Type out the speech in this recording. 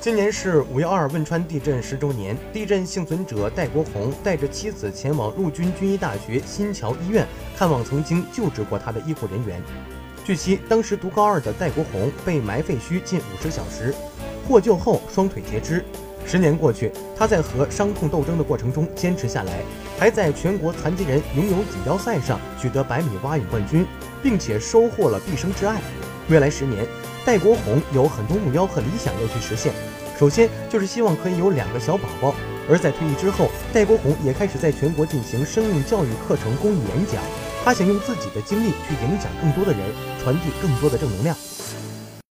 今年是五幺二汶川地震十周年，地震幸存者戴国红带着妻子前往陆军军医大学新桥医院看望曾经救治过他的医护人员。据悉，当时读高二的戴国红被埋废墟近五十小时，获救后双腿截肢。十年过去，他在和伤痛斗争的过程中坚持下来，还在全国残疾人游泳锦标赛上取得百米蛙泳冠军，并且收获了毕生挚爱。未来十年。戴国红有很多目标和理想要去实现，首先就是希望可以有两个小宝宝。而在退役之后，戴国红也开始在全国进行生命教育课程公益演讲。他想用自己的经历去影响更多的人，传递更多的正能量。